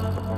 Bye.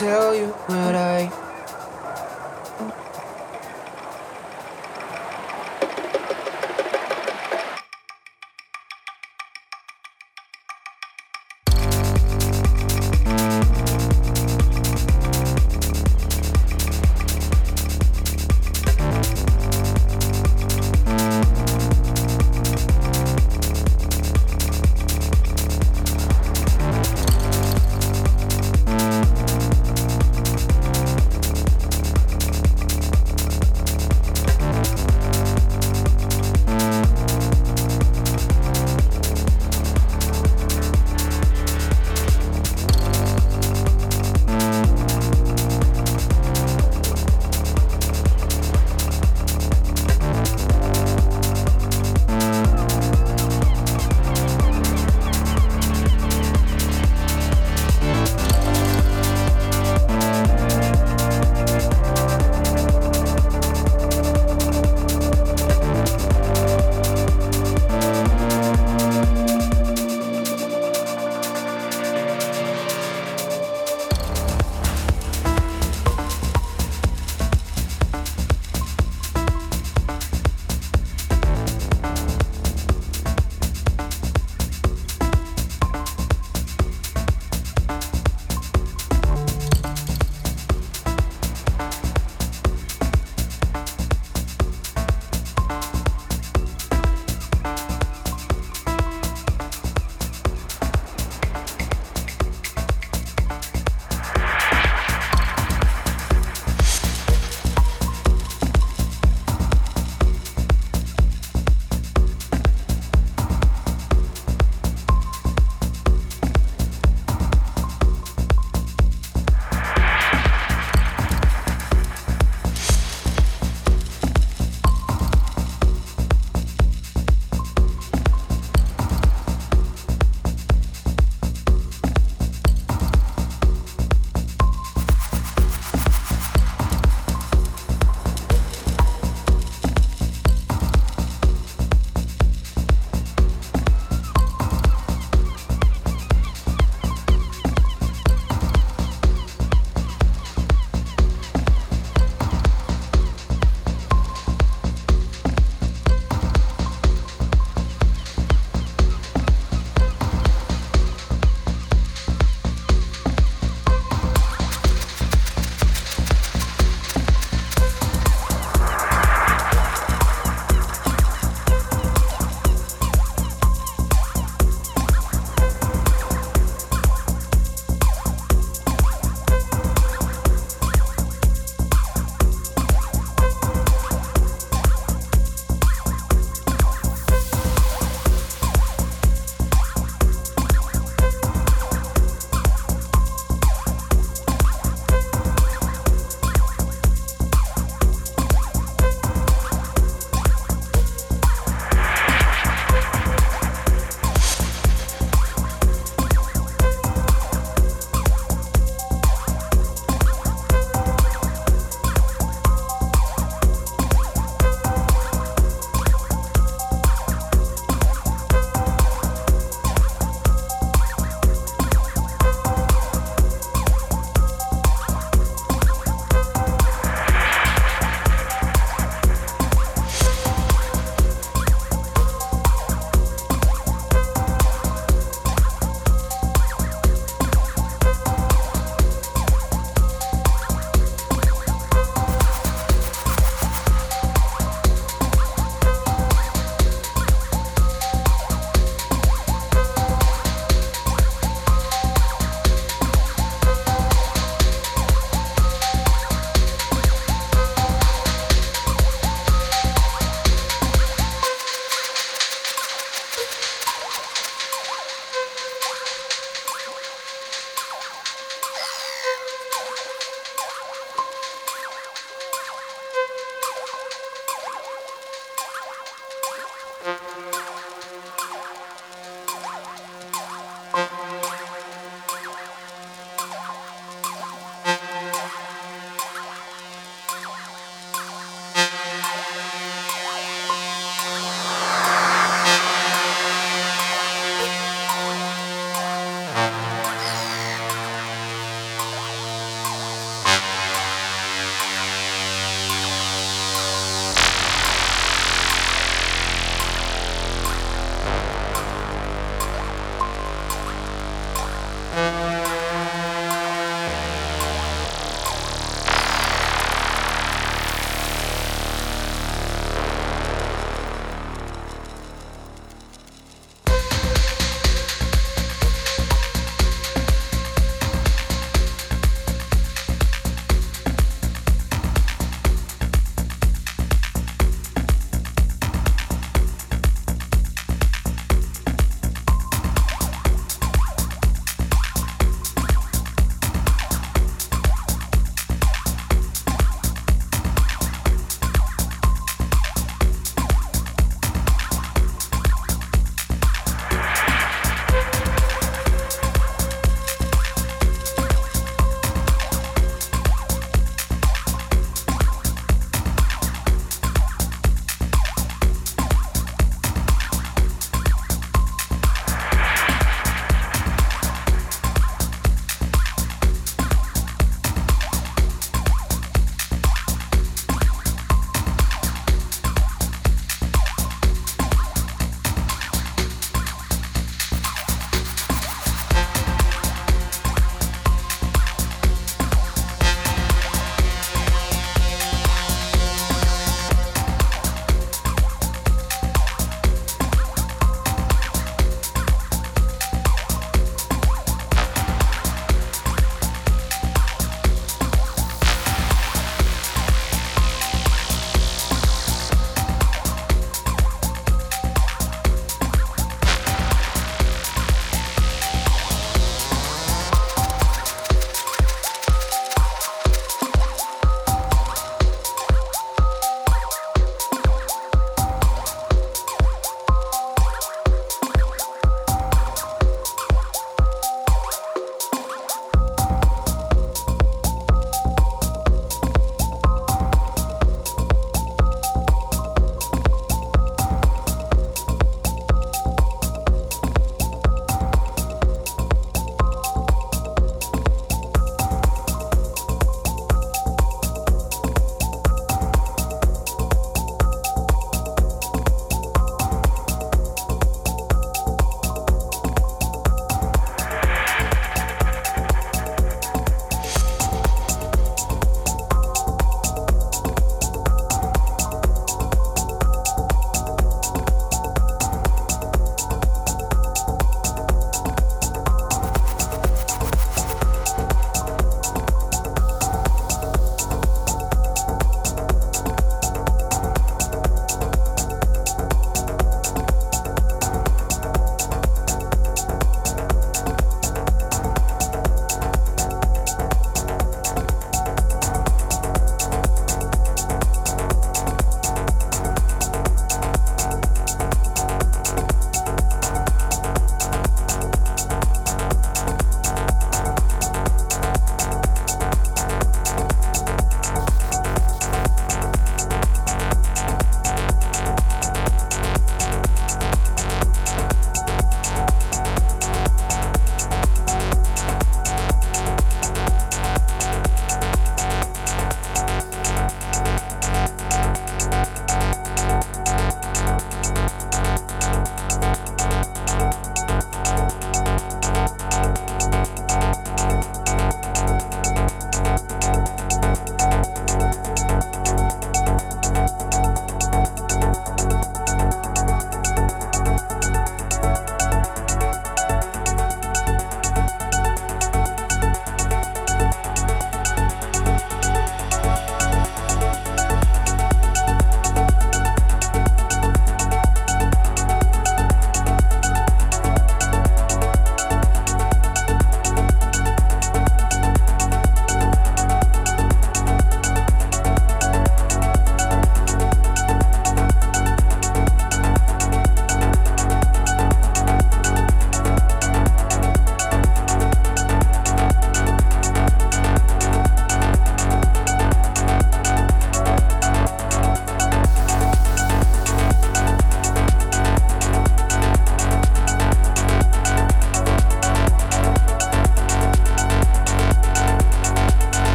Tell you what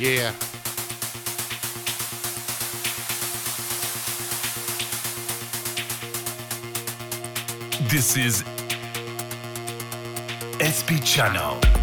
Yeah. This is SP Channel.